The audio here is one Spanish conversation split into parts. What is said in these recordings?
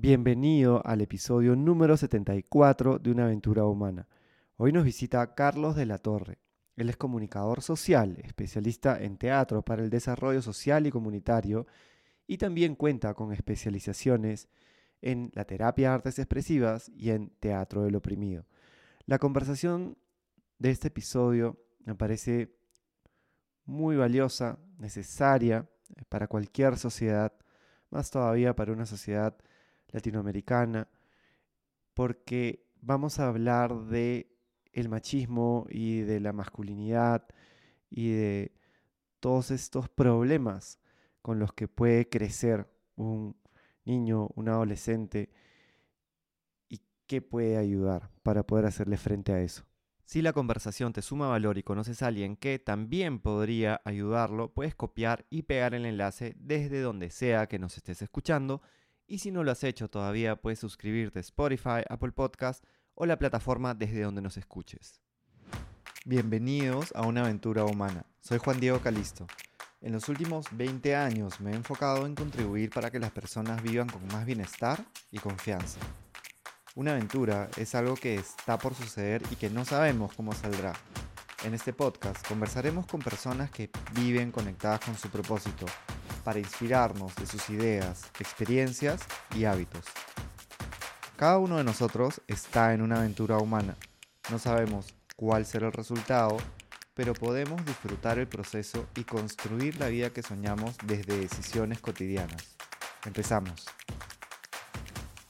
Bienvenido al episodio número 74 de Una aventura humana. Hoy nos visita Carlos de la Torre. Él es comunicador social, especialista en teatro para el desarrollo social y comunitario y también cuenta con especializaciones en la terapia de artes expresivas y en teatro del oprimido. La conversación de este episodio me parece muy valiosa, necesaria para cualquier sociedad, más todavía para una sociedad latinoamericana, porque vamos a hablar de el machismo y de la masculinidad y de todos estos problemas con los que puede crecer un niño, un adolescente y qué puede ayudar para poder hacerle frente a eso. Si la conversación te suma valor y conoces a alguien que también podría ayudarlo, puedes copiar y pegar el enlace desde donde sea que nos estés escuchando y si no lo has hecho todavía, puedes suscribirte a Spotify, Apple Podcast o la plataforma desde donde nos escuches. Bienvenidos a una aventura humana. Soy Juan Diego Calisto. En los últimos 20 años me he enfocado en contribuir para que las personas vivan con más bienestar y confianza. Una aventura es algo que está por suceder y que no sabemos cómo saldrá. En este podcast conversaremos con personas que viven conectadas con su propósito para inspirarnos de sus ideas, experiencias y hábitos. Cada uno de nosotros está en una aventura humana. No sabemos cuál será el resultado, pero podemos disfrutar el proceso y construir la vida que soñamos desde decisiones cotidianas. Empezamos.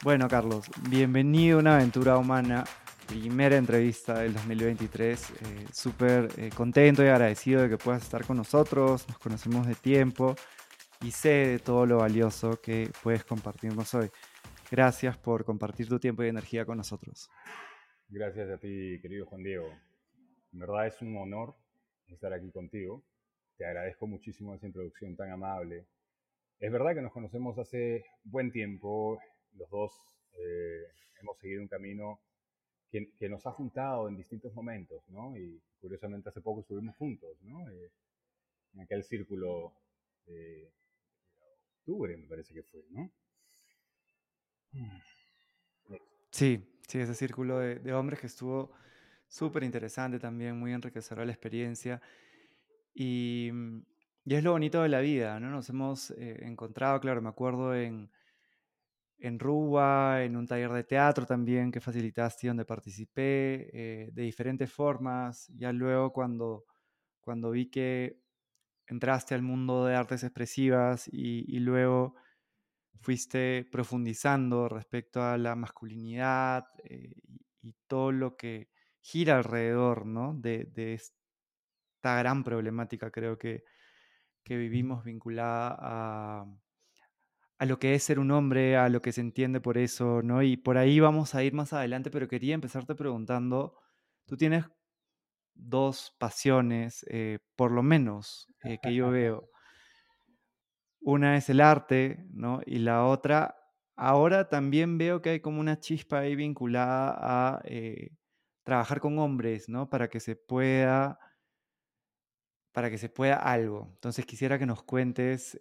Bueno, Carlos, bienvenido a una aventura humana. Primera entrevista del 2023. Eh, Súper eh, contento y agradecido de que puedas estar con nosotros. Nos conocemos de tiempo y sé de todo lo valioso que puedes compartirnos hoy. Gracias por compartir tu tiempo y energía con nosotros. Gracias a ti, querido Juan Diego. En verdad es un honor estar aquí contigo. Te agradezco muchísimo esa introducción tan amable. Es verdad que nos conocemos hace buen tiempo. Los dos eh, hemos seguido un camino que, que, nos ha juntado en distintos momentos, ¿no? Y curiosamente hace poco estuvimos juntos, ¿no? Eh, en aquel círculo de, me parece que fue, ¿no? Sí, sí, ese círculo de, hombres que estuvo súper interesante también, muy enriquecedor la experiencia. Y, y, es lo bonito de la vida, ¿no? Nos hemos eh, encontrado, claro, me acuerdo en, en Ruba, en un taller de teatro también que facilitaste, donde participé eh, de diferentes formas. Ya luego cuando, cuando vi que entraste al mundo de artes expresivas y, luego fuiste profundizando respecto a la masculinidad eh, y, todo lo que gira alrededor ¿no? de, esta gran problemática, creo que, que vivimos vinculada a, a, lo que es ser un hombre, a lo que se entiende por eso, ¿no? Y por ahí vamos a ir más adelante, pero quería empezarte preguntando, tú tienes dos pasiones, eh, por lo menos, eh, que yo veo. Una es el arte, ¿no? Y la otra, ahora también veo que hay como una chispa ahí vinculada a eh, trabajar con hombres, ¿no? Para que se pueda, para que se pueda algo. Entonces quisiera que nos cuentes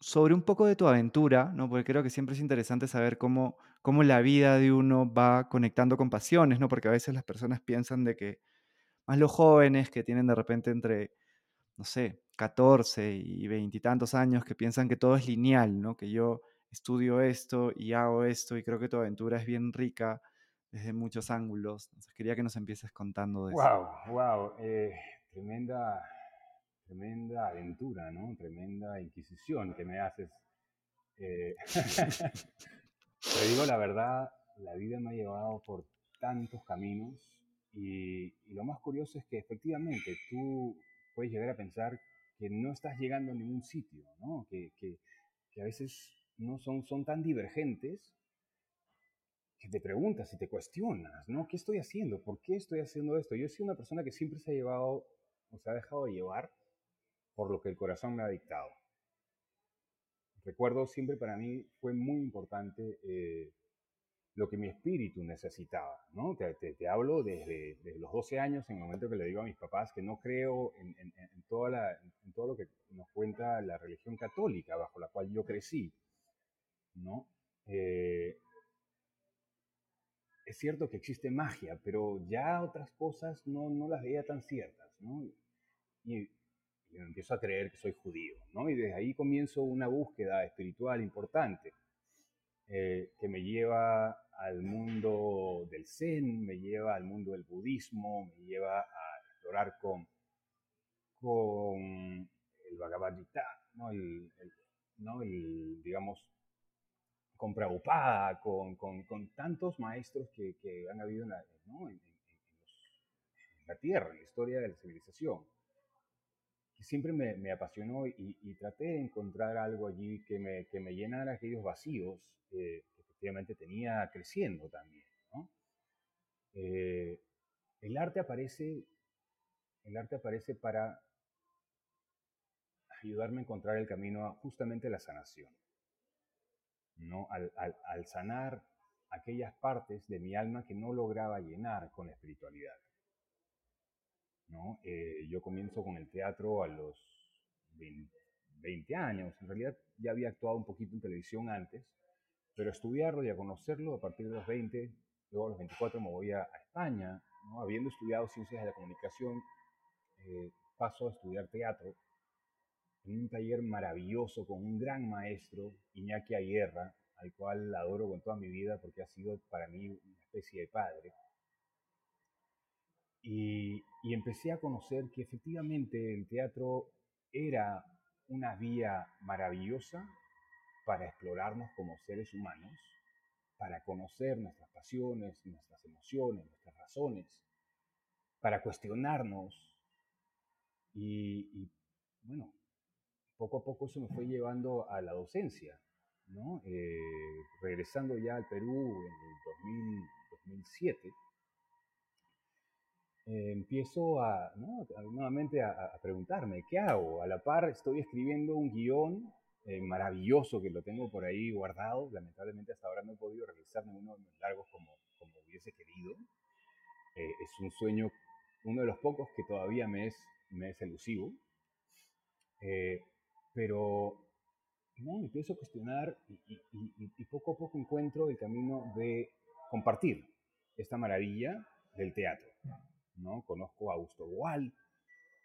sobre un poco de tu aventura, ¿no? Porque creo que siempre es interesante saber cómo, cómo la vida de uno va conectando con pasiones, ¿no? Porque a veces las personas piensan de que más los jóvenes que tienen de repente entre, no sé, 14 y veintitantos años, que piensan que todo es lineal, ¿no? Que yo estudio esto y hago esto y creo que tu aventura es bien rica desde muchos ángulos. Quería que nos empieces contando de wow, eso. Wow, eh, tremenda, tremenda aventura, ¿no? Tremenda inquisición que me haces. Eh, te digo la verdad, la vida me ha llevado por tantos caminos y, lo más curioso es que efectivamente tú puedes llegar a pensar que no estás llegando a ningún sitio, ¿no? que, que, que, a veces no son, son tan divergentes que te preguntas y te cuestionas, ¿no? ¿Qué estoy haciendo? ¿Por qué estoy haciendo esto? Yo he sido una persona que siempre se ha llevado, o se ha dejado llevar por lo que el corazón me ha dictado. Recuerdo siempre para mí fue muy importante eh, lo que mi espíritu necesitaba, ¿no? Te, te, hablo desde, los 12 años, en el momento que le digo a mis papás que no creo en, en, toda la, en todo lo que nos cuenta la religión católica bajo la cual yo crecí, ¿no? eh, es cierto que existe magia, pero ya otras cosas no, no las veía tan ciertas, ¿no? Y, empiezo a creer que soy judío, ¿no? Y desde ahí comienzo una búsqueda espiritual importante eh, que me lleva al mundo del Zen, me lleva al mundo del budismo, me lleva a explorar con, con el Bhagavad Gita, ¿no? El, ¿no? el digamos, con Prabhupada, con, con, con tantos maestros que, que, han habido en la, Tierra, en la historia de la civilización, siempre me, me apasionó y, traté de encontrar algo allí que me, que me llenara aquellos vacíos que efectivamente tenía creciendo también. Eh, el arte aparece, el arte aparece para ayudarme a encontrar el camino a justamente la sanación. ¿no? Al, sanar aquellas partes de mi alma que no lograba llenar con la espiritualidad. ¿no? Eh, yo comienzo con el teatro a los 20, años, en realidad ya había actuado un poquito en televisión antes, pero estudiarlo y a conocerlo a partir de los 20, luego a los 24 me voy a, España, ¿no? habiendo estudiado ciencias de la comunicación, eh, paso a estudiar teatro en un taller maravilloso con un gran maestro, Iñaki Ayerra, al cual adoro con toda mi vida porque ha sido para mí una especie de padre. Y, y empecé a conocer que efectivamente el teatro era una vía maravillosa para explorarnos como seres humanos, para conocer nuestras pasiones, nuestras emociones, nuestras razones, para cuestionarnos y, y bueno, poco a poco eso me fue llevando a la docencia, ¿no? Eh, regresando ya al Perú en el 2007, eh, empiezo a, nuevamente a, preguntarme, ¿qué hago? A la par estoy escribiendo un guion eh, maravilloso que lo tengo por ahí guardado, lamentablemente hasta ahora no he podido realizar ninguno de los largos como, como hubiese querido. es un sueño, uno de los pocos que todavía me es, me es elusivo. Pero no, empiezo a cuestionar y, poco a poco encuentro el camino de compartir esta maravilla del teatro. ¿no? Conozco a Augusto Boal,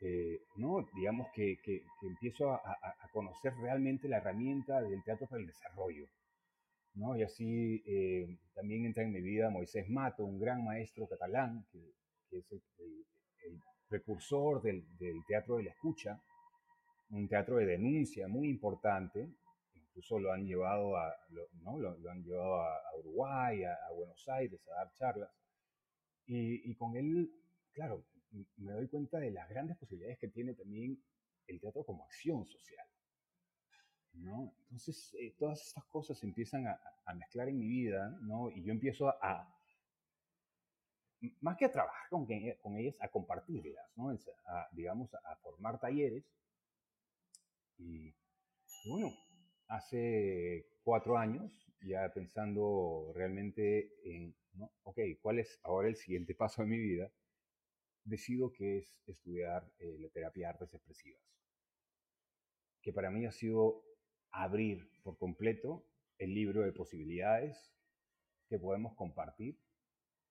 eh, ¿no? digamos que, que, empiezo a, a, conocer realmente la herramienta del teatro para el desarrollo. ¿no? Y así eh, también entra en mi vida Moisés Mato, un gran maestro catalán, que, es el, precursor del, del, teatro de la escucha, un teatro de denuncia muy importante, incluso lo han llevado a, ¿no? lo, han llevado a, Uruguay, a, Buenos Aires a dar charlas. Y, y, con él, claro, me doy cuenta de las grandes posibilidades que tiene también el teatro como acción social. ¿no? Entonces, eh, todas estas cosas empiezan a, mezclar en mi vida, ¿no? Y yo empiezo a, más que a trabajar con, con ellas, a compartirlas, ¿no? A, digamos, a formar talleres y, bueno, hace cuatro años, ya pensando realmente en, ¿no? ok, ¿cuál es ahora el siguiente paso de mi vida? Decido que es estudiar eh, la terapia de artes expresivas, que para mí ha sido abrir por completo el libro de posibilidades que podemos compartir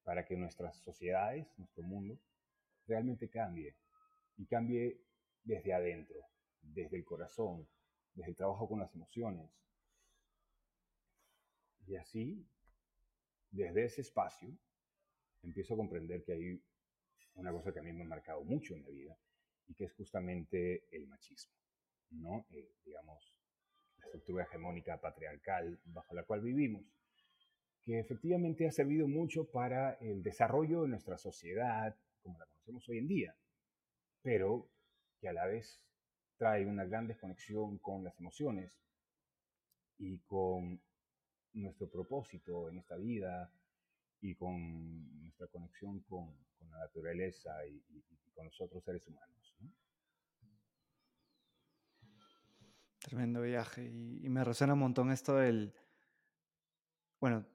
para que nuestras sociedades, nuestro mundo, realmente cambie y cambie desde adentro, desde el corazón, desde el trabajo con las emociones. Y así, desde ese espacio, empiezo a comprender que hay una cosa que a mí me ha marcado mucho en la vida y que es justamente el machismo, ¿no? Eh, digamos, la estructura hegemónica patriarcal bajo la cual vivimos, que efectivamente ha servido mucho para el desarrollo de nuestra sociedad como la conocemos hoy en día, pero que a la vez trae una gran desconexión con las emociones y con nuestro propósito en esta vida y con nuestra conexión con, con la naturaleza y, con los otros seres humanos. Tremendo viaje y, me resuena un montón esto del, bueno,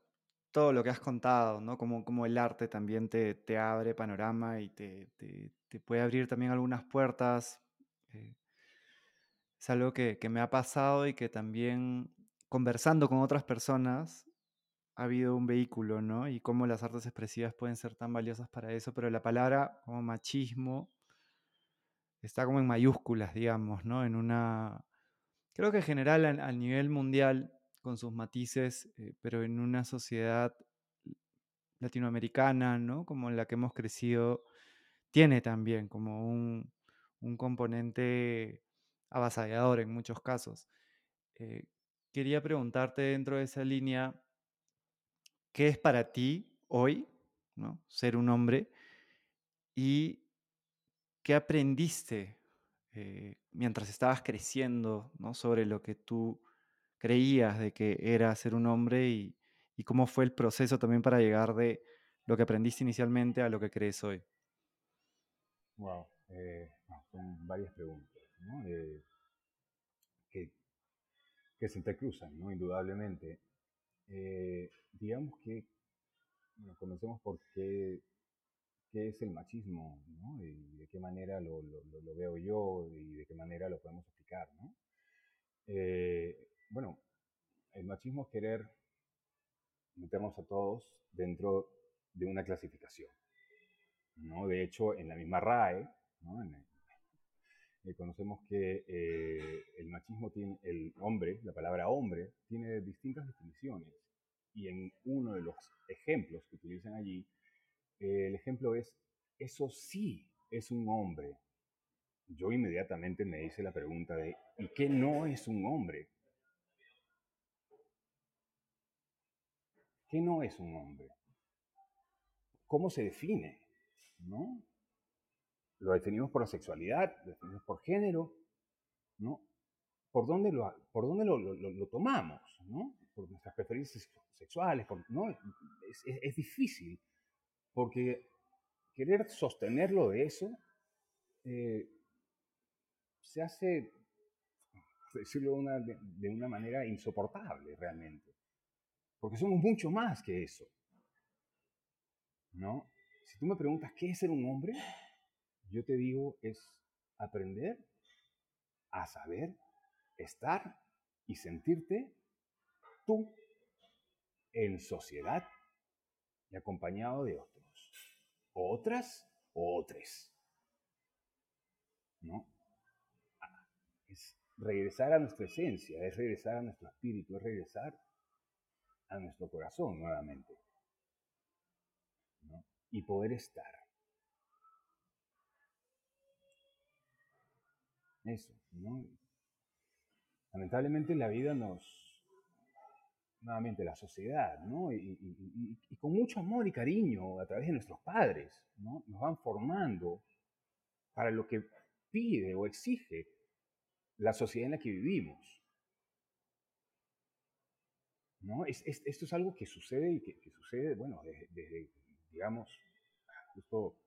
todo lo que has contado, ¿no? Como, como el arte también te, te abre panorama y te, te, te, puede abrir también algunas puertas. Eh, es algo que, me ha pasado y que también conversando con otras personas ha habido un vehículo, ¿no? Y cómo las artes expresivas pueden ser tan valiosas para eso, pero la palabra como machismo está como en mayúsculas, digamos, ¿no? En una, creo que en general a, nivel mundial, con sus matices, eh, pero en una sociedad latinoamericana, ¿no? Como en la que hemos crecido, tiene también como un, componente avasallador en muchos casos. Eh, quería preguntarte dentro de esa línea, ¿qué es para ti hoy ¿no? ser un hombre? ¿Y qué aprendiste eh, mientras estabas creciendo ¿no? sobre lo que tú creías de que era ser un hombre y, cómo fue el proceso también para llegar de lo que aprendiste inicialmente a lo que crees hoy? Wow, eh, son varias preguntas ¿no? Eh, que, que, se entrecruzan, ¿no? indudablemente. Eh, digamos que, comencemos por qué, qué, es el machismo, ¿no? Y de qué manera lo, veo yo y de qué manera lo podemos explicar, ¿no? Eh, bueno, el machismo es querer meternos a todos dentro de una clasificación, ¿no? De hecho, en la misma RAE, ¿no? Eh, conocemos que eh, el machismo tiene, el hombre, la palabra hombre, tiene distintas definiciones. Y en uno de los ejemplos que utilizan allí, eh, el ejemplo es, eso sí es un hombre. Yo inmediatamente me hice la pregunta de, ¿y qué no es un hombre? ¿Qué no es un hombre? ¿Cómo se define? ¿No? Lo definimos por la sexualidad, lo definimos por género, ¿no? ¿Por dónde lo, por dónde lo, tomamos, ¿no? Por nuestras preferencias sexuales, ¿no? Es, difícil, porque querer sostenerlo de eso eh, se hace, decirlo de de una manera insoportable realmente, porque somos mucho más que eso, ¿no? Si tú me preguntas qué es ser un hombre, yo te digo, es aprender a saber estar y sentirte tú en sociedad y acompañado de otros, otras o otros. ¿No? Es regresar a nuestra esencia, es regresar a nuestro espíritu, es regresar a nuestro corazón nuevamente. Y poder estar. Eso, ¿no? Lamentablemente la vida nos, nuevamente la sociedad, ¿no? Y, con mucho amor y cariño a través de nuestros padres, ¿no? Nos van formando para lo que pide o exige la sociedad en la que vivimos. ¿No? Es, esto es algo que sucede y que, sucede, bueno, desde, digamos, justo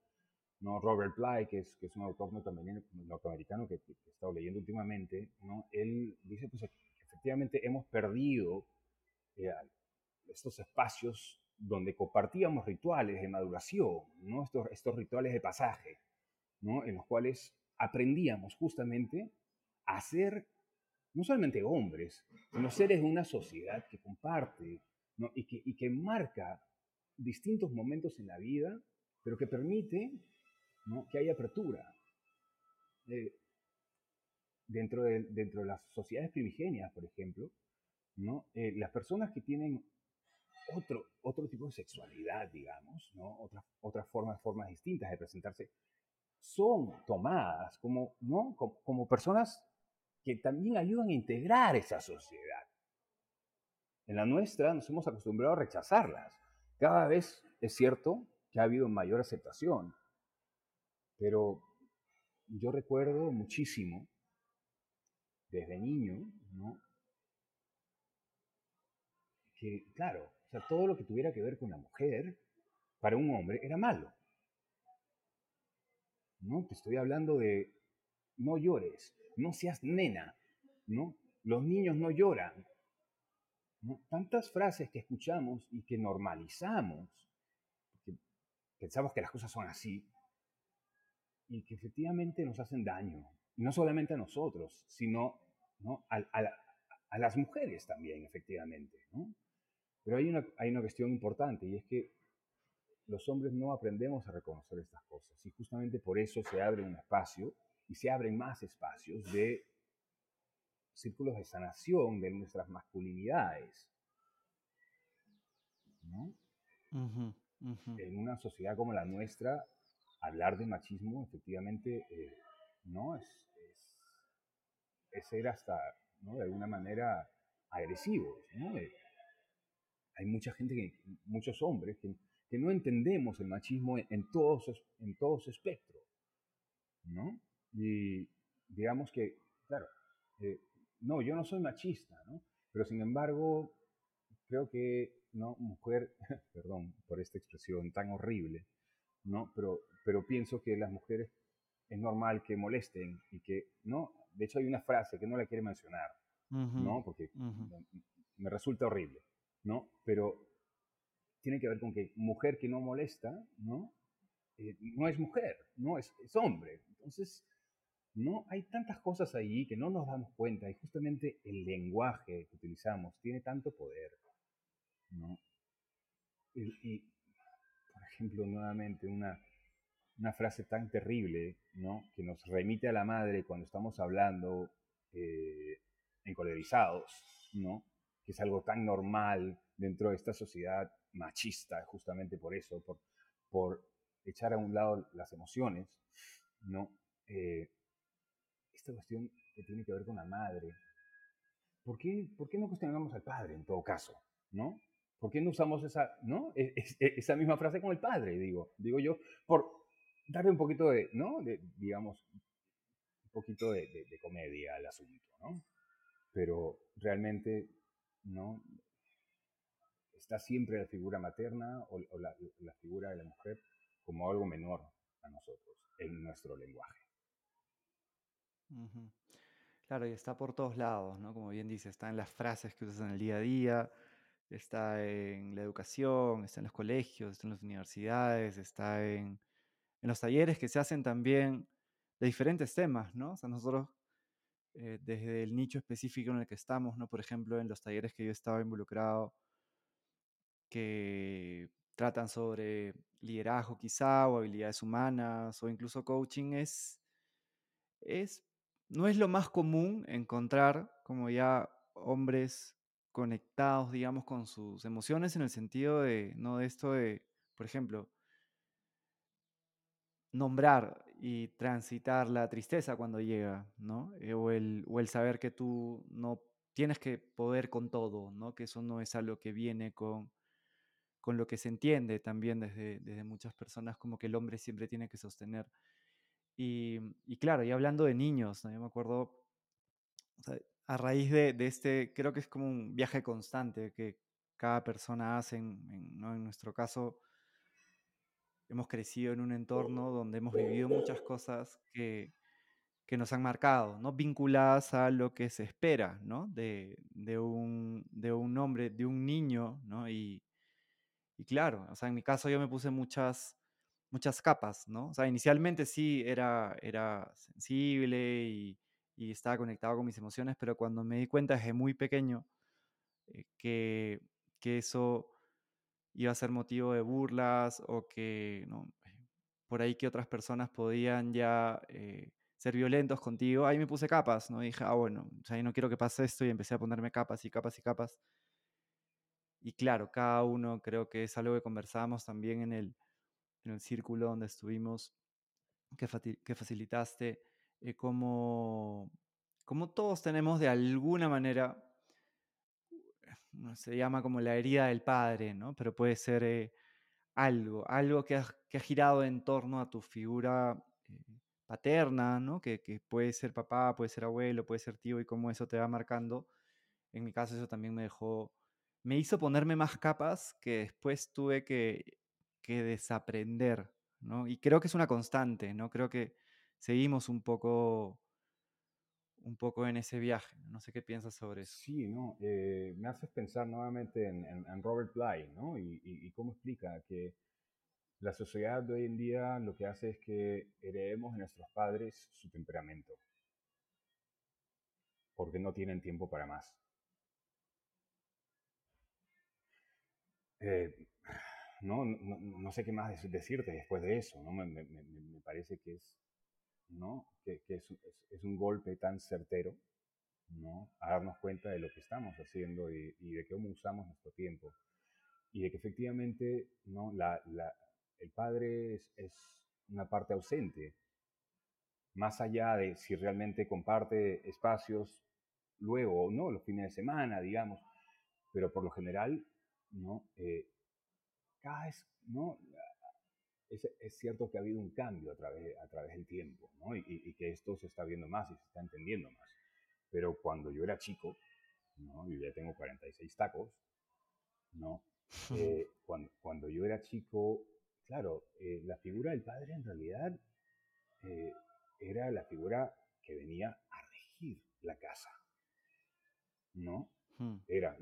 ¿no? Robert Bly, que es, que es un autor norteamericano que, he estado leyendo últimamente, ¿no? él dice pues, que efectivamente hemos perdido eh, estos espacios donde compartíamos rituales de maduración, ¿no? estos, estos rituales de pasaje, ¿no? en los cuales aprendíamos justamente a ser no solamente hombres, sino seres de una sociedad que comparte ¿no? y, que, y que marca distintos momentos en la vida, pero que permite que hay apertura. Eh, dentro, de, dentro de las sociedades primigenias, por ejemplo, ¿no? Eh, las personas que tienen otro, otro tipo de sexualidad, digamos, ¿no? otras, otras formas, formas distintas de presentarse, son tomadas como, ¿no? como, como personas que también ayudan a integrar esa sociedad. En la nuestra nos hemos acostumbrado a rechazarlas. Cada vez es cierto que ha habido mayor aceptación, pero yo recuerdo muchísimo, desde niño, ¿no? que, claro, o sea, todo lo que tuviera que ver con la mujer, para un hombre, era malo. ¿No? Te estoy hablando de no llores, no seas nena, ¿no? Los niños no lloran. Tantas frases que escuchamos y que normalizamos, pensamos que las cosas son así, y que efectivamente nos hacen daño. Y no solamente a nosotros, sino ¿no? a, a, las mujeres también, efectivamente. ¿no? Pero hay una, hay una cuestión importante y es que los hombres no aprendemos a reconocer estas cosas y justamente por eso se abre un espacio y se abren más espacios de círculos de sanación de nuestras masculinidades. ¿no? En una sociedad como la nuestra, hablar de machismo efectivamente eh, no es, es, ser hasta ¿no? de alguna manera agresivo. ¿no? Eh, hay mucha gente, que, muchos hombres que, no entendemos el machismo en, todos, en todo su espectro. ¿no? Y digamos que, claro, eh, no, yo no soy machista, ¿no? Pero sin embargo, creo que, ¿no? Mujer, perdón por esta expresión tan horrible, ¿no? Pero, pero pienso que las mujeres es normal que molesten y que, ¿no? De hecho hay una frase que no la quiere mencionar, ¿no? Porque me resulta horrible, ¿no? Pero tiene que ver con que mujer que no molesta, ¿no? Eh, no es mujer, no es, es hombre. Entonces, no hay tantas cosas ahí que no nos damos cuenta y justamente el lenguaje que utilizamos tiene tanto poder, ¿no? Y, ejemplo, nuevamente una, una, frase tan terrible, ¿no? Que nos remite a la madre cuando estamos hablando eh, encolerizados, ¿no? Que es algo tan normal dentro de esta sociedad machista, justamente por eso, por, por echar a un lado las emociones, ¿no? Eh, esta cuestión que tiene que ver con la madre, ¿por qué, ¿por qué no cuestionamos al padre en todo caso? ¿No? ¿Por qué no usamos esa, ¿no? E, e, esa misma frase con el padre, digo, digo yo, por darle un poquito de, ¿no? Digamos, un poquito de, comedia al asunto, ¿no? Pero realmente, ¿no? Está siempre la figura materna o, la, la figura de la mujer como algo menor a nosotros en nuestro lenguaje. Claro, y está por todos lados, ¿no? Como bien dice, está en las frases que usas en el día a día, está en la educación, está en los colegios, está en las universidades, está en, en los talleres que se hacen también de diferentes temas, ¿no? O sea, nosotros, eh, desde el nicho específico en el que estamos, ¿no? Por ejemplo, en los talleres que yo estaba involucrado, que tratan sobre liderazgo quizá, o habilidades humanas, o incluso coaching, es, es no es lo más común encontrar como ya hombres conectados, digamos, con sus emociones en el sentido de, no de esto de, por ejemplo, nombrar y transitar la tristeza cuando llega, ¿no? Eh, o, el, o el saber que tú no tienes que poder con todo, ¿no? Que eso no es algo que viene con, con lo que se entiende también desde, desde muchas personas, como que el hombre siempre tiene que sostener y, claro, y hablando de niños, yo me acuerdo, a raíz de, este, creo que es como un viaje constante que cada persona hace, en, ¿no? en nuestro caso, hemos crecido en un entorno donde hemos vivido muchas cosas que, que nos han marcado, ¿no? vinculadas a lo que se espera ¿no? de, de, un, de un hombre, de un niño, ¿no? y, y claro, o sea, en mi caso yo me puse muchas muchas capas, ¿no? O sea, inicialmente sí era, era sensible y, estaba conectado con mis emociones, pero cuando me di cuenta desde muy pequeño eh, que, que, eso iba a ser motivo de burlas o que, ¿no? Por ahí que otras personas podían ya eh, ser violentos contigo, ahí me puse capas, ¿no? Y dije, ah, bueno, o no quiero que pase esto y empecé a ponerme capas y capas y capas. Y claro, cada uno creo que es algo que conversábamos también en el, en el círculo donde estuvimos, que, que facilitaste, eh, como, como todos tenemos de alguna manera, se llama como la herida del padre, ¿no? Pero puede ser eh, algo, algo que ha, que ha, girado en torno a tu figura eh, paterna, ¿no? Que, que, puede ser papá, puede ser abuelo, puede ser tío y cómo eso te va marcando. En mi caso eso también me dejó, me hizo ponerme más capas que después tuve que que desaprender, ¿no? Y creo que es una constante, ¿no? Creo que seguimos un poco, un poco en ese viaje. No sé qué piensas sobre eso. Sí, no, eh, me haces pensar nuevamente en, Robert Bly, ¿no? Y, cómo explica que la sociedad de hoy en día lo que hace es que heredemos de nuestros padres su temperamento, porque no tienen tiempo para más. Eh, no, no, no, sé qué más decirte después de eso, ¿no? Me, parece que es, ¿no? Que, es, un golpe tan certero, ¿no? A darnos cuenta de lo que estamos haciendo y, de cómo usamos nuestro tiempo. Y de que efectivamente, ¿no? La, el padre es, es una parte ausente, más allá de si realmente comparte espacios luego o no, los fines de semana, digamos, pero por lo general, ¿no? Eh, cada vez, ¿no? Es, es, cierto que ha habido un cambio a través, a través del tiempo, ¿no? Y, y, que esto se está viendo más y se está entendiendo más. Pero cuando yo era chico, ¿no? Yo ya tengo 46 tacos, ¿no? Eh, cuando, cuando, yo era chico, claro, eh, la figura del padre en realidad eh, era la figura que venía a regir la casa, ¿no? Hmm. Era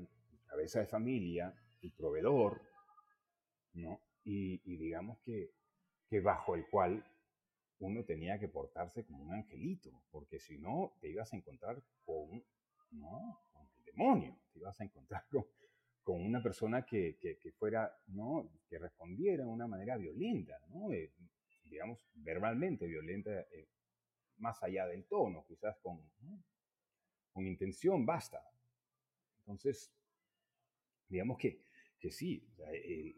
cabeza de familia, el proveedor, ¿no? Y, digamos que, que bajo el cual uno tenía que portarse como un angelito, porque si no te ibas a encontrar con, el demonio, te ibas a encontrar con, una persona que, fuera, ¿no? que respondiera de una manera violenta, ¿no? Eh, digamos, verbalmente violenta, eh, más allá del tono, quizás con, con intención, basta. Entonces, digamos que, que sí,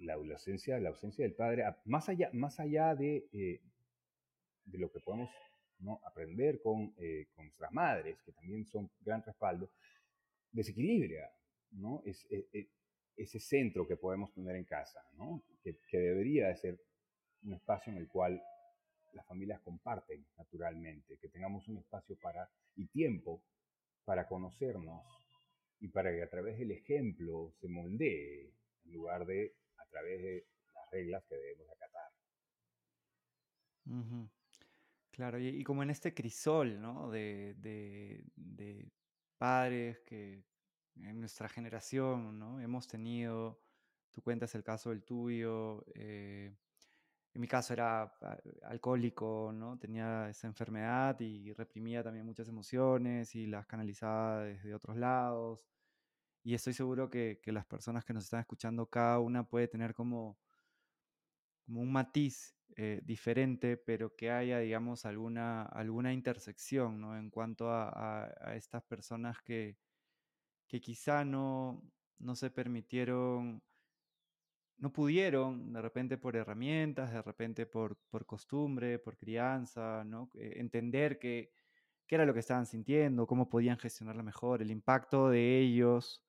la, ausencia, la ausencia del padre, más allá, más allá de, eh, de lo que podemos ¿no? aprender con, con nuestras madres, que también son gran respaldo, desequilibra ¿no? Es, e, e, ese centro que podemos tener en casa, ¿no? que, que, debería de ser un espacio en el cual las familias comparten naturalmente, que tengamos un espacio para, y tiempo para conocernos y para que a través del ejemplo se moldee en lugar de a través de las reglas que debemos acatar. Claro, y, como en este crisol, ¿no? De, de, de padres que, en nuestra generación, ¿no? Hemos tenido, tú cuentas el caso del tuyo, eh, en mi caso era ah, alcohólico, ¿no? Tenía esa enfermedad y reprimía también muchas emociones y las canalizaba desde otros lados. Y estoy seguro que, que las personas que nos están escuchando, cada una puede tener como, un matiz eh, diferente, pero que haya, digamos, alguna, alguna intersección, ¿no? En cuanto a, estas personas que, que quizá no, no se permitieron, no pudieron, de repente por herramientas, de repente por, por costumbre, por crianza, ¿no? Eh, entender qué era lo que estaban sintiendo, cómo podían gestionarlo mejor, el impacto de ellos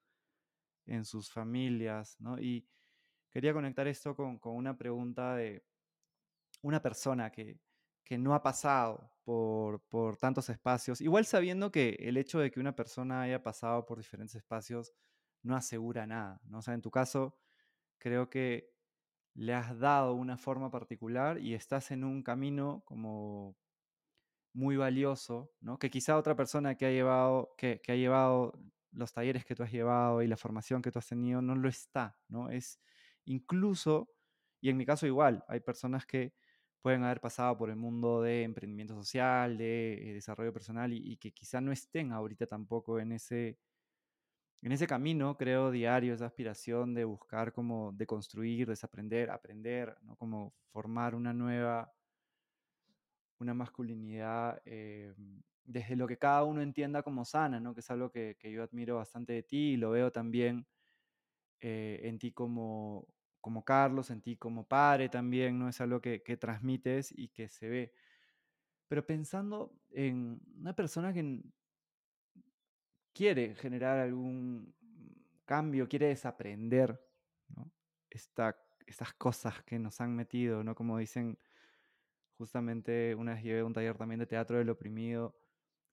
en sus familias, ¿no? Y quería conectar esto con, con una pregunta de una persona que, que no ha pasado por, por, tantos espacios, igual sabiendo que el hecho de que una persona haya pasado por diferentes espacios no asegura nada, ¿no? O sea, en tu caso, creo que le has dado una forma particular y estás en un camino como muy valioso, ¿no? Que quizá otra persona que ha llevado, que, que ha llevado los talleres que tú has llevado y la formación que tú has tenido no lo está, ¿no? Es incluso, y en mi caso igual, hay personas que pueden haber pasado por el mundo de emprendimiento social, de eh, desarrollo personal y, que quizá no estén ahorita tampoco en ese, en ese camino, creo, diario, esa aspiración de buscar como de construir, desaprender, aprender, ¿no? como formar una nueva, una masculinidad eh, desde lo que cada uno entienda como sana, ¿no? que es algo que, que yo admiro bastante de ti y lo veo también eh, en ti como, como Carlos, en ti como padre también, ¿no? Es algo que, que transmites y que se ve. Pero pensando en una persona que quiere generar algún cambio, quiere desaprender, estas cosas que nos han metido, ¿no? Como dicen, justamente una vez llevé un taller también de teatro del oprimido,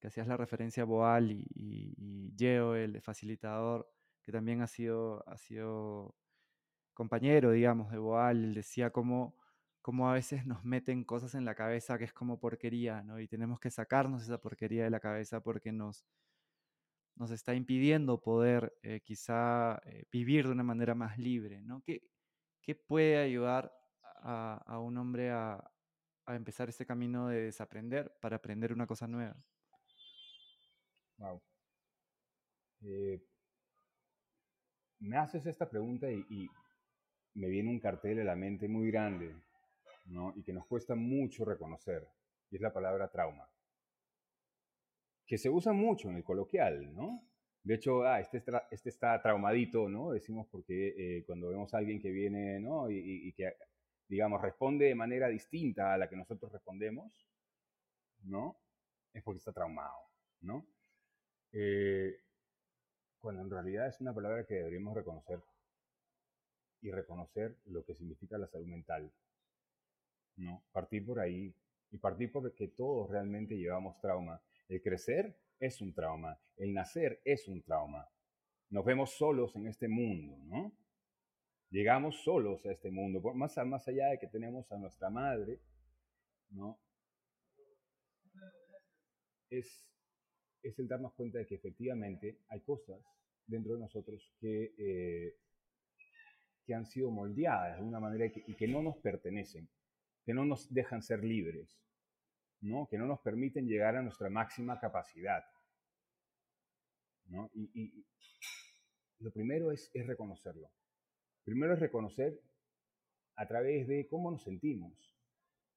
que hacías la referencia a Boal y, y, y Geo, el facilitador, que también ha sido, ha sido compañero, digamos, de Boal, decía cómo, cómo a veces nos meten cosas en la cabeza que es como porquería, ¿no? Y tenemos que sacarnos esa porquería de la cabeza porque nos, nos está impidiendo poder eh, quizá eh, vivir de una manera más libre, ¿no? ¿Qué, qué puede ayudar a, a un hombre a, a, empezar ese camino de desaprender para aprender una cosa nueva? Wow. Eh, me haces esta pregunta y, y me viene un cartel a la mente muy grande, ¿no? Y que nos cuesta mucho reconocer, y es la palabra trauma, que se usa mucho en el coloquial, ¿no? De hecho, ah, este, está, este traumadito, ¿no? Decimos porque eh, cuando vemos a alguien que viene, ¿no? Y, que, digamos, responde de manera distinta a la que nosotros respondemos, ¿no? Es porque está traumado, ¿no? Eh, cuando en realidad es una palabra que deberíamos reconocer y reconocer lo que significa la salud mental, ¿no? Partir por ahí y partir por que todos realmente llevamos trauma. El crecer es un trauma, el nacer es un trauma. Nos vemos solos en este mundo, ¿no? Llegamos solos a este mundo, más, más allá de que tenemos a nuestra madre, ¿no? Es, es el darnos cuenta de que efectivamente hay cosas dentro de nosotros que, eh, que han sido moldeadas de alguna manera y que no nos pertenecen, que no nos dejan ser libres, ¿no? que no nos permiten llegar a nuestra máxima capacidad. ¿no? Y, lo primero es, es, reconocerlo. Primero es reconocer a través de cómo nos sentimos,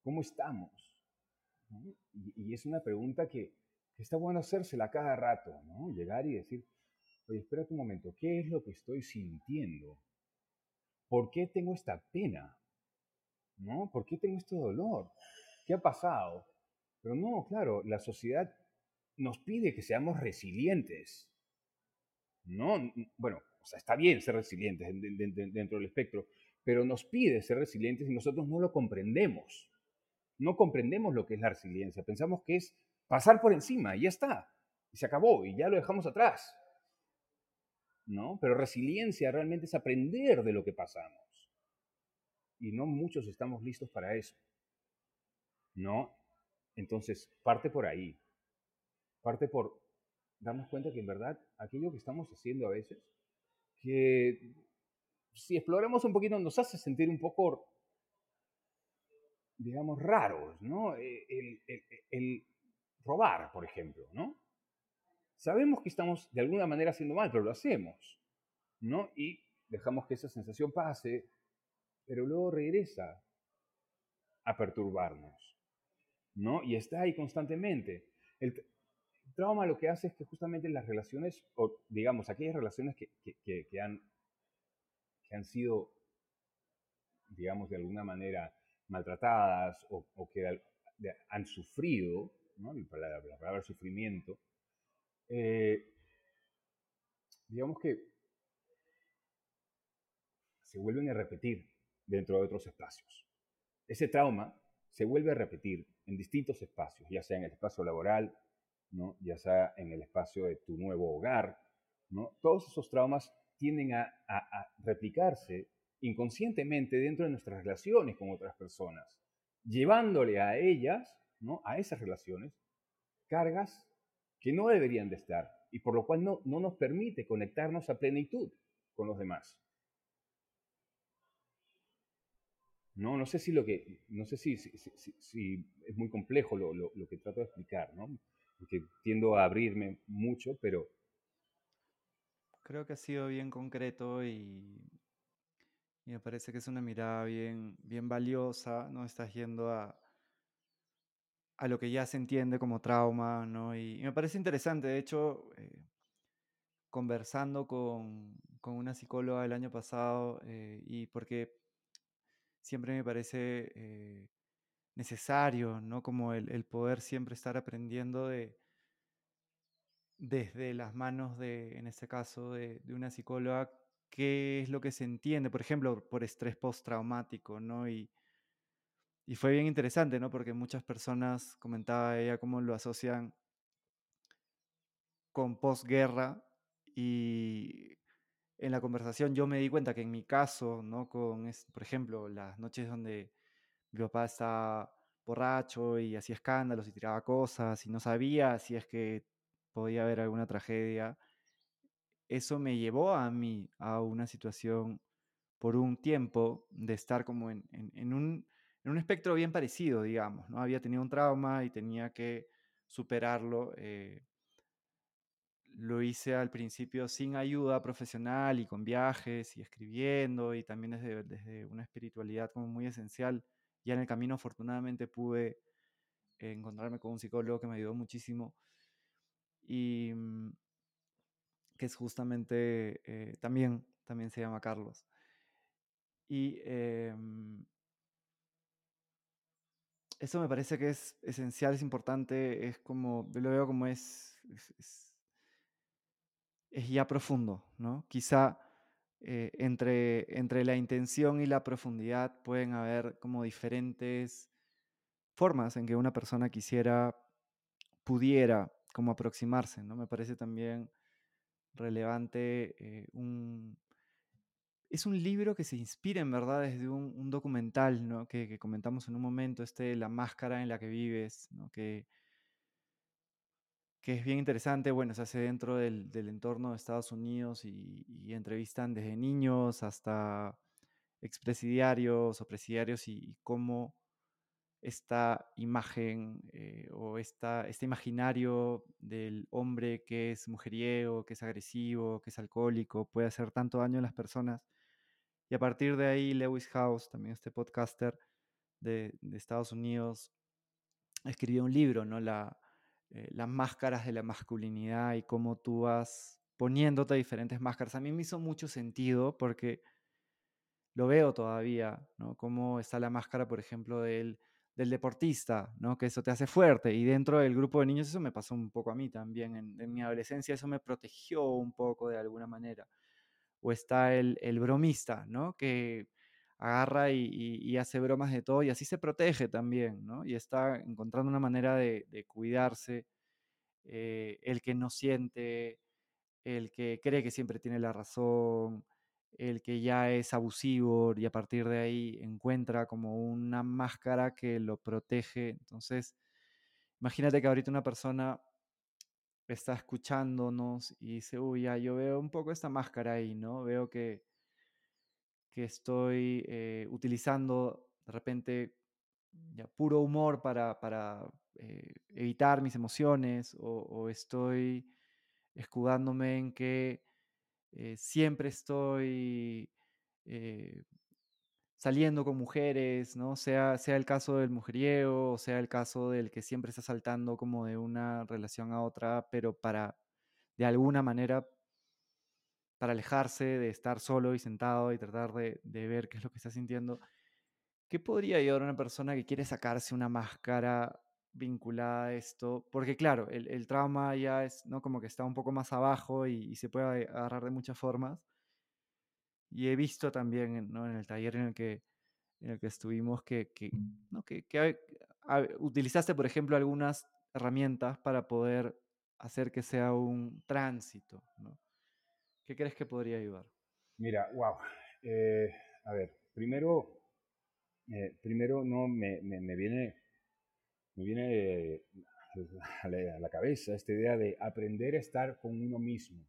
cómo estamos. Y, es una pregunta que, está bueno hacérsela cada rato, ¿no? llegar y decir, oye, espérate un momento, ¿qué es lo que estoy sintiendo? ¿Por qué tengo esta pena? ¿No? ¿Por qué tengo este dolor? ¿Qué ha pasado? Pero no, claro, la sociedad nos pide que seamos resilientes. No, bueno, o sea, está bien ser resilientes dentro del espectro, pero nos pide ser resilientes y nosotros no lo comprendemos. No comprendemos lo que es la resiliencia. Pensamos que es pasar por encima y ya está. Y se acabó y ya lo dejamos atrás. ¿No? Pero resiliencia realmente es aprender de lo que pasamos. Y no muchos estamos listos para eso. ¿No? Entonces, parte por ahí. Parte por darnos cuenta que en verdad aquello que estamos haciendo a veces, que si exploramos un poquito nos hace sentir un poco, digamos, raros, ¿no? E, el, robar, por ejemplo, ¿no? Sabemos que estamos de alguna manera haciendo mal, pero lo hacemos, ¿no? Y dejamos que esa sensación pase, pero luego regresa a perturbarnos. ¿no? Y está ahí constantemente. El, trauma lo que hace es que justamente las relaciones, o digamos, aquellas relaciones que, que, han, que han sido, digamos, de alguna manera maltratadas o, que han sufrido, ¿no? la, palabra sufrimiento, eh, digamos que se vuelven a repetir dentro de otros espacios. Ese trauma se vuelve a repetir en distintos espacios, ya sea en el espacio laboral, ¿no? ya sea en el espacio de tu nuevo hogar. ¿no? Todos esos traumas tienden a, replicarse inconscientemente dentro de nuestras relaciones con otras personas, llevándole a ellas, a esas relaciones, cargas que no deberían de estar y por lo cual no, no nos permite conectarnos a plenitud con los demás. No, no sé si lo que, no sé si, si, es muy complejo lo, lo, que trato de explicar, ¿no? Porque tiendo a abrirme mucho, pero... Creo que ha sido bien concreto y, y me parece que es una mirada bien, bien valiosa, ¿no? Estás yendo a, a lo que ya se entiende como trauma, ¿no? Y, me parece interesante, de hecho, eh, conversando con, con, una psicóloga el año pasado, eh, y porque siempre me parece eh, necesario, ¿no? Como el, poder siempre estar aprendiendo de, desde las manos de, en este caso, de, una psicóloga, qué es lo que se entiende, por ejemplo, por estrés postraumático, ¿no? Y, y fue bien interesante, ¿no? Porque muchas personas, comentaba ella, cómo lo asocian con posguerra y en la conversación yo me di cuenta que en mi caso, ¿no? Con, por ejemplo, las noches donde mi papá estaba borracho y hacía escándalos y tiraba cosas y no sabía si es que podía haber alguna tragedia, eso me llevó a mí a una situación por un tiempo de estar como en, un, en un, espectro bien parecido, digamos, ¿no? Había tenido un trauma y tenía que superarlo. Eh, lo hice al principio sin ayuda profesional y con viajes y escribiendo y también desde, desde una espiritualidad como muy esencial. Ya en el camino afortunadamente pude encontrarme con un psicólogo que me ayudó muchísimo y mm, que es justamente, eh, también, también se llama Carlos. Y em, eso me parece que es esencial, es importante, es como, lo veo como es, es, ya profundo, ¿no? Quizá eh, entre, entre la intención y la profundidad pueden haber como diferentes formas en que una persona quisiera, pudiera como aproximarse, ¿no? Me parece también relevante eh, un... Es un libro que se inspira en verdad desde un, documental ¿no? que, comentamos en un momento, este La máscara en la que vives, que, que es bien interesante. Bueno, se hace dentro del, del entorno de Estados Unidos y, entrevistan desde niños hasta expresidiarios o presidiarios y, y cómo esta imagen eh, o esta, este imaginario del hombre que es mujeriego, que es agresivo, que es alcohólico, puede hacer tanto daño a las personas. Y a partir de ahí, Lewis House, también este podcaster de, Estados Unidos, escribió un libro, ¿no? La, eh, las máscaras de la masculinidad y cómo tú vas poniéndote diferentes máscaras. A mí me hizo mucho sentido porque lo veo todavía, ¿no? Cómo está la máscara, por ejemplo, del del deportista, ¿no? Que eso te hace fuerte. Y dentro del grupo de niños eso me pasó un poco a mí también. En, mi adolescencia eso me protegió un poco de alguna manera. O está el, bromista, ¿no? Que agarra y, hace bromas de todo y así se protege también, ¿no? Y está encontrando una manera de, cuidarse. Eh, el que no siente, el que cree que siempre tiene la razón, el que ya es abusivo y a partir de ahí encuentra como una máscara que lo protege. Entonces, imagínate que ahorita una persona está escuchándonos y dice, uy, ya, yo veo un poco esta máscara ahí, ¿no? Veo que, que estoy eh, utilizando de repente ya puro humor para, para eh, evitar mis emociones o estoy escudándome en que eh, siempre estoy saliendo con mujeres, ¿no? Sea, sea el caso del mujeriego, o sea el caso del que siempre está saltando como de una relación a otra, pero para, de alguna manera, para alejarse de estar solo y sentado y tratar de, de ver qué es lo que está sintiendo. ¿Qué podría ayudar a una persona que quiere sacarse una máscara vinculada a esto, porque claro, el, trauma ya es, ¿no? Como que está un poco más abajo y, se puede agarrar de muchas formas. Y he visto también. En el taller en el que, en el que estuvimos que, que, ¿no? que, utilizaste, por ejemplo, algunas herramientas para poder hacer que sea un tránsito, ¿no? ¿Qué crees que podría ayudar? Mira, wow. Eh, a ver, primero, eh, primero no me, me, me viene me viene a la cabeza esta idea de aprender a estar con uno mismo.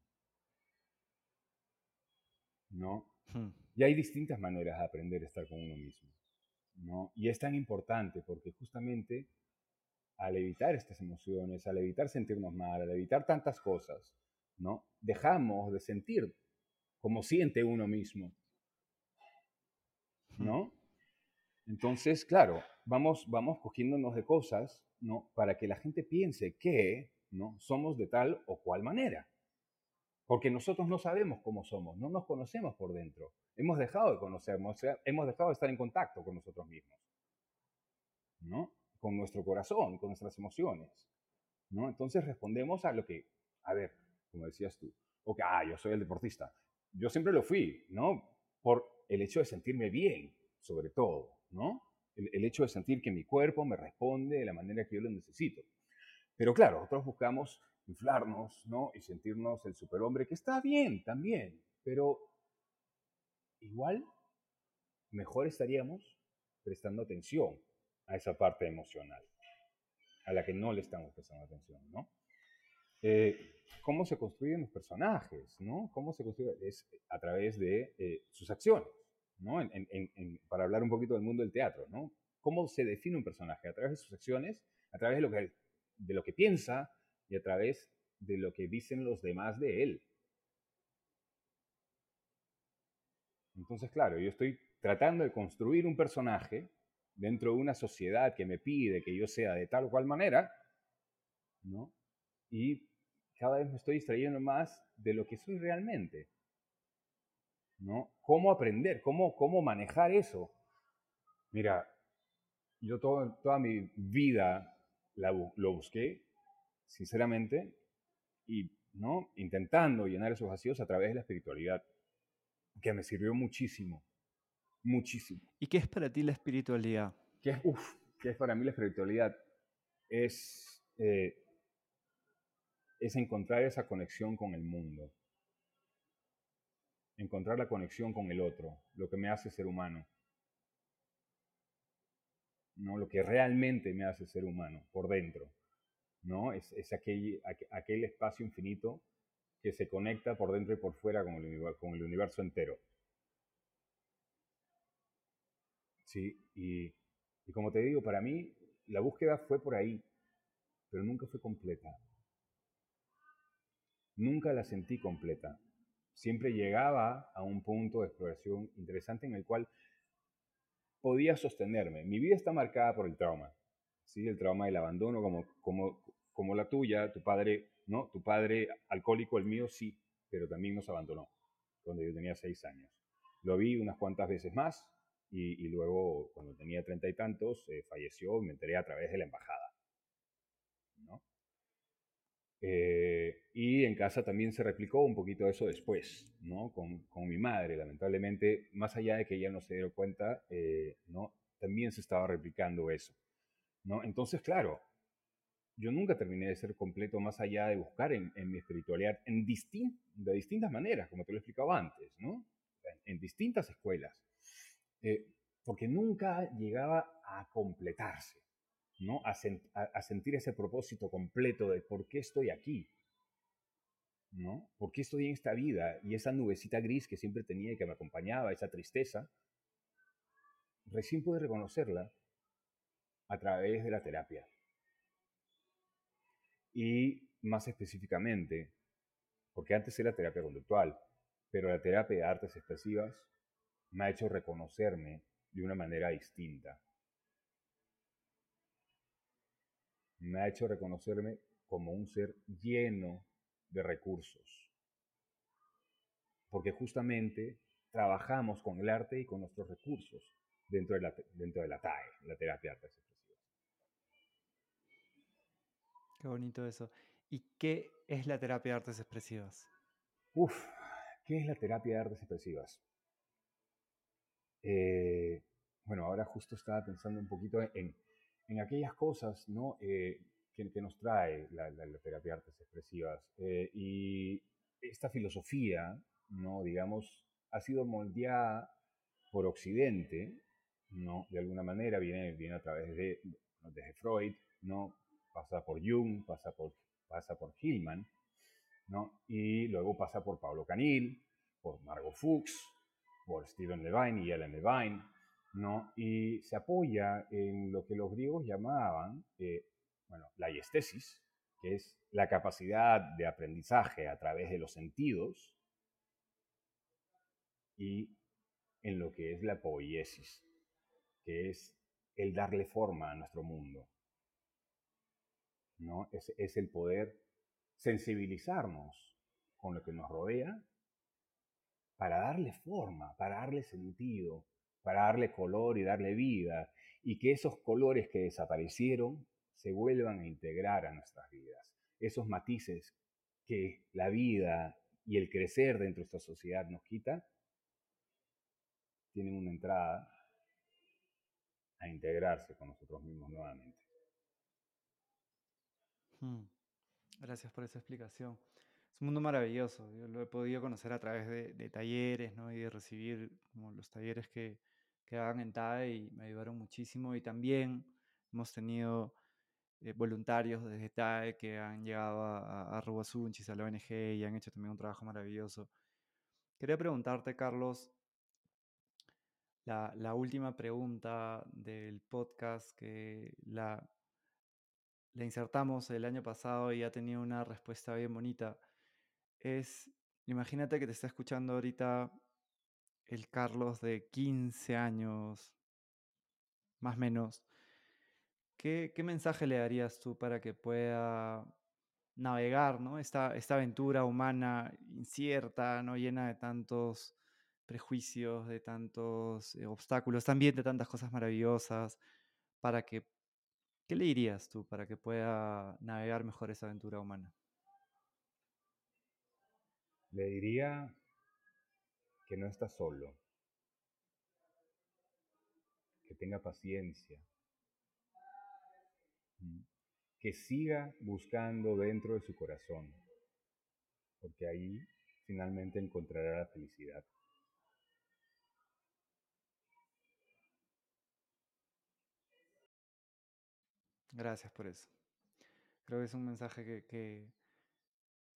¿No? Hmm. Y hay distintas maneras de aprender a estar con uno mismo. ¿no? Y es tan importante porque justamente al evitar estas emociones, al evitar sentirnos mal, al evitar tantas cosas, ¿no? Dejamos de sentir como siente uno mismo. Hmm. ¿No? Entonces, claro, vamos, vamos cogiéndonos de cosas, ¿no? Para que la gente piense que, ¿no? Somos de tal o cual manera. Porque nosotros no sabemos cómo somos, no nos conocemos por dentro. Hemos dejado de conocernos, hemos dejado de estar en contacto con nosotros mismos, ¿no? Con nuestro corazón, con nuestras emociones, ¿no? Entonces respondemos a lo que, a ver, como decías tú, ok, ah, yo soy el deportista. Yo siempre lo fui, ¿no? Por el hecho de sentirme bien, sobre todo, ¿no? El, hecho de sentir que mi cuerpo me responde de la manera que yo lo necesito. Pero claro, nosotros buscamos inflarnos, ¿no? Y sentirnos el superhombre, que está bien también, pero igual mejor estaríamos prestando atención a esa parte emocional, a la que no le estamos prestando atención, ¿no? Eh, ¿Cómo se construyen los personajes, no? ¿Cómo se construyen? Es a través de eh, sus acciones. ¿no? para hablar un poquito del mundo del teatro, ¿no? ¿Cómo se define un personaje? A través de sus acciones, a través de lo que, de lo que piensa y a través de lo que dicen los demás de él. Entonces, claro, yo estoy tratando de construir un personaje dentro de una sociedad que me pide que yo sea de tal o cual manera, ¿no? Y cada vez me estoy distrayendo más de lo que soy realmente, ¿no? ¿Cómo aprender? ¿Cómo, cómo manejar eso? Mira, yo toda mi vida lo busqué, sinceramente, y ¿no? intentando llenar esos vacíos a través de la espiritualidad, que me sirvió muchísimo, muchísimo. ¿Y qué es para ti la espiritualidad? ¿Qué es, ¿qué es para mí la espiritualidad? Es, eh, es encontrar esa conexión con el mundo, encontrar la conexión con el otro, lo que me hace ser humano. ¿no? lo que realmente me hace ser humano por dentro. ¿No? Es, es aquel, aquel espacio infinito que se conecta por dentro y por fuera con el, con el universo entero. Sí, y, y como te digo, para mí la búsqueda fue por ahí, pero nunca fue completa. Nunca la sentí completa. Siempre llegaba a un punto de exploración interesante en el cual podía sostenerme. Mi vida está marcada por el trauma, ¿sí? El trauma del abandono, como, la tuya, tu padre, ¿no? Tu padre alcohólico, el mío sí, pero también nos abandonó cuando yo tenía seis años. Lo vi unas cuantas veces más y, luego, cuando tenía treinta y tantos, eh, falleció y me enteré a través de la embajada, ¿no? Eh, y en casa también se replicó un poquito eso después, ¿no? Con, con, mi madre, lamentablemente, más allá de que ella no se dio cuenta, eh, ¿no? También se estaba replicando eso, ¿no? Entonces, claro, yo nunca terminé de ser completo más allá de buscar en, mi espiritualidad en de distintas maneras, como te lo he explicado antes, ¿no? En, distintas escuelas, eh, porque nunca llegaba a completarse. ¿no? A, sentir ese propósito completo de por qué estoy aquí, ¿no? ¿Por qué estoy en esta vida? Y esa nubecita gris que siempre tenía y que me acompañaba, esa tristeza, recién pude reconocerla a través de la terapia. Y más específicamente, porque antes era terapia conductual, pero la terapia de artes expresivas me ha hecho reconocerme de una manera distinta. me ha hecho reconocerme como un ser lleno de recursos. Porque justamente trabajamos con el arte y con nuestros recursos dentro de la, dentro de la TAE, la terapia de artes expresivas. Qué bonito eso. ¿Y qué es la terapia de artes expresivas? Uf, ¿qué es la terapia de artes expresivas? Eh, bueno, ahora justo estaba pensando un poquito en, en aquellas cosas ¿no? Eh, que, nos trae la, terapia de artes expresivas. Eh, y esta filosofía, ¿no? digamos, ha sido moldeada por Occidente, ¿no? de alguna manera, viene, viene a través de, desde Freud, ¿no? Pasa por Jung, pasa por, pasa por Hillman, ¿no? y luego pasa por Pablo Canil, por Margot Fuchs, por Stephen Levine y Ellen Levine, ¿no? Y se apoya en lo que los griegos llamaban, eh, bueno, la iestesis, que es la capacidad de aprendizaje a través de los sentidos, y en lo que es la poiesis, que es el darle forma a nuestro mundo. ¿No? Es, el poder sensibilizarnos con lo que nos rodea para darle forma, para darle sentido, para darle color y darle vida, y que esos colores que desaparecieron se vuelvan a integrar a nuestras vidas. Esos matices que la vida y el crecer dentro de esta sociedad nos quita, tienen una entrada a integrarse con nosotros mismos nuevamente. Hmm. Gracias por esa explicación. Es un mundo maravilloso. Yo lo he podido conocer a través de, talleres ¿no? y de recibir como los talleres que, que daban en TAE y me ayudaron muchísimo. Y también hemos tenido eh, voluntarios desde TAE que han llegado a, a Rubasunchis, a la ONG y han hecho también un trabajo maravilloso. Quería preguntarte, Carlos, la última pregunta del podcast, que la, le insertamos el año pasado y ha tenido una respuesta bien bonita, es, imagínate que te está escuchando ahorita el Carlos de 15 años, más o menos. ¿Qué, ¿Qué, mensaje le darías tú para que pueda navegar ¿no? esta, esta aventura humana incierta, ¿no? llena de tantos prejuicios, de tantos eh, obstáculos, también de tantas cosas maravillosas, para que, ¿qué le dirías tú para que pueda navegar mejor esa aventura humana? Le diría que no está solo, que tenga paciencia, que siga buscando dentro de su corazón, porque ahí finalmente encontrará la felicidad. Gracias por eso. Creo que es un mensaje que,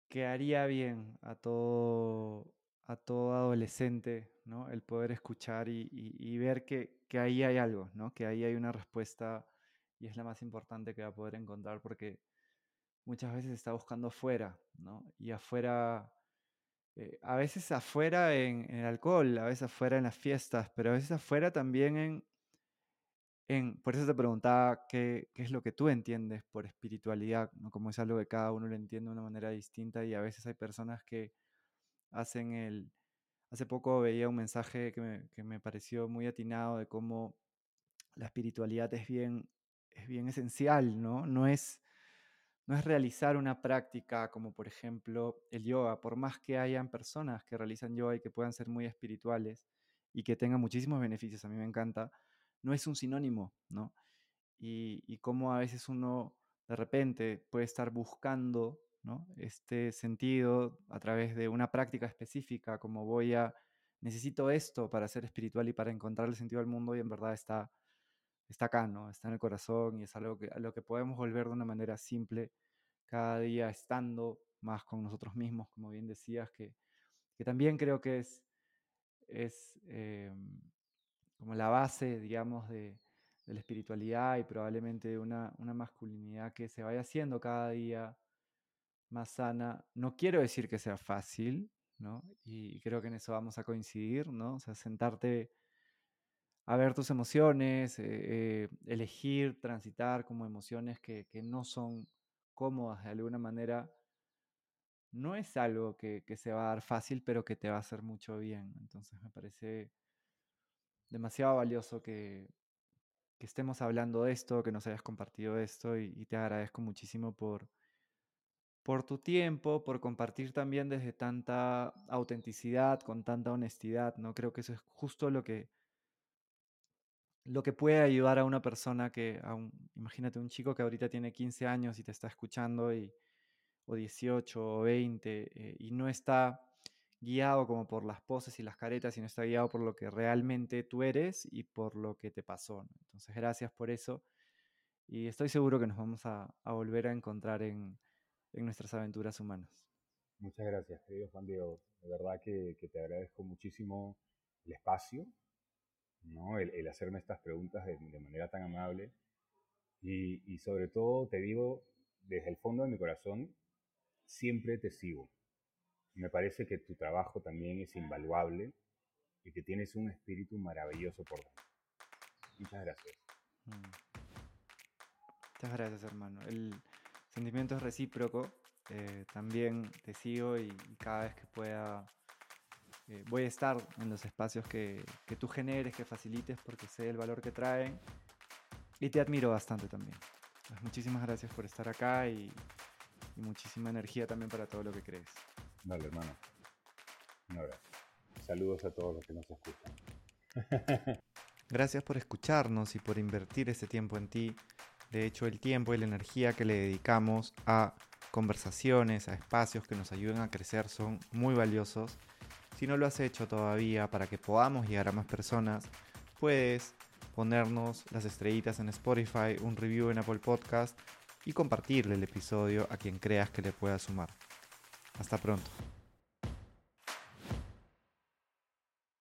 que, haría bien a todo, a todo adolescente, ¿no? El poder escuchar y, ver que, que, ahí hay algo, ¿no? Que ahí hay una respuesta y es la más importante que va a poder encontrar porque muchas veces está buscando afuera, ¿no? Y afuera, eh, a veces afuera en, el alcohol, a veces afuera en las fiestas, pero a veces afuera también en, por eso te preguntaba qué, es lo que tú entiendes por espiritualidad, ¿no? como es algo que cada uno lo entiende de una manera distinta y a veces hay personas que hacen el... Hace poco veía un mensaje que me, que me pareció muy atinado de cómo la espiritualidad es bien, es bien esencial, ¿no? No es, no es realizar una práctica como por ejemplo el yoga, por más que hayan personas que realizan yoga y que puedan ser muy espirituales y que tengan muchísimos beneficios, a mí me encanta, no es un sinónimo, ¿no? Y, y cómo a veces uno de repente puede estar buscando ¿no? este sentido a través de una práctica específica, como voy a, necesito esto para ser espiritual y para encontrar el sentido del mundo y en verdad está, está acá, ¿no? Está en el corazón y es algo que, a lo que podemos volver de una manera simple cada día estando más con nosotros mismos, como bien decías, que, que también creo que es, es em, como la base, digamos, de, la espiritualidad y probablemente de una, masculinidad que se vaya haciendo cada día más sana. No quiero decir que sea fácil, ¿no? Y creo que en eso vamos a coincidir, ¿no? O sea, sentarte a ver tus emociones, eh, eh, elegir, transitar como emociones que, no son cómodas de alguna manera, no es algo que, que, se va a dar fácil, pero que te va a hacer mucho bien. Entonces me parece demasiado valioso que, estemos hablando de esto, que nos hayas compartido esto y, te agradezco muchísimo por, por tu tiempo, por compartir también desde tanta autenticidad, con tanta honestidad, ¿no? Creo que eso es justo lo que, lo que puede ayudar a una persona que, a imagínate un chico que ahorita tiene 15 años y te está escuchando, y, o 18 o 20, eh, y no está guiado como por las poses y las caretas, sino está guiado por lo que realmente tú eres y por lo que te pasó. Entonces, gracias por eso. Y estoy seguro que nos vamos a, volver a encontrar en, nuestras aventuras humanas. Muchas gracias, querido Juan Diego. De verdad que, te agradezco muchísimo el espacio, ¿no? el, hacerme estas preguntas de, manera tan amable. Y, y sobre todo te digo, desde el fondo de mi corazón, siempre te sigo me parece que tu trabajo también es invaluable y que tienes un espíritu maravilloso por dentro. Muchas gracias. Mm. Muchas gracias, hermano. El sentimiento es recíproco. Eh, también te sigo y, cada vez que pueda eh, voy a estar en los espacios que, que, tú generes, que facilites, porque sé el valor que traen. Y te admiro bastante también. Pues muchísimas gracias por estar acá y, y muchísima energía también para todo lo que crees. Dale, hermano. Un abrazo. Saludos a todos los que nos escuchan. Gracias por escucharnos y por invertir ese tiempo en ti. De hecho, el tiempo y la energía que le dedicamos a conversaciones, a espacios que nos ayuden a crecer son muy valiosos. Si no lo has hecho todavía para que podamos llegar a más personas, puedes ponernos las estrellitas en Spotify, un review en Apple Podcast y compartirle el episodio a quien creas que le pueda sumar. Hasta pronto.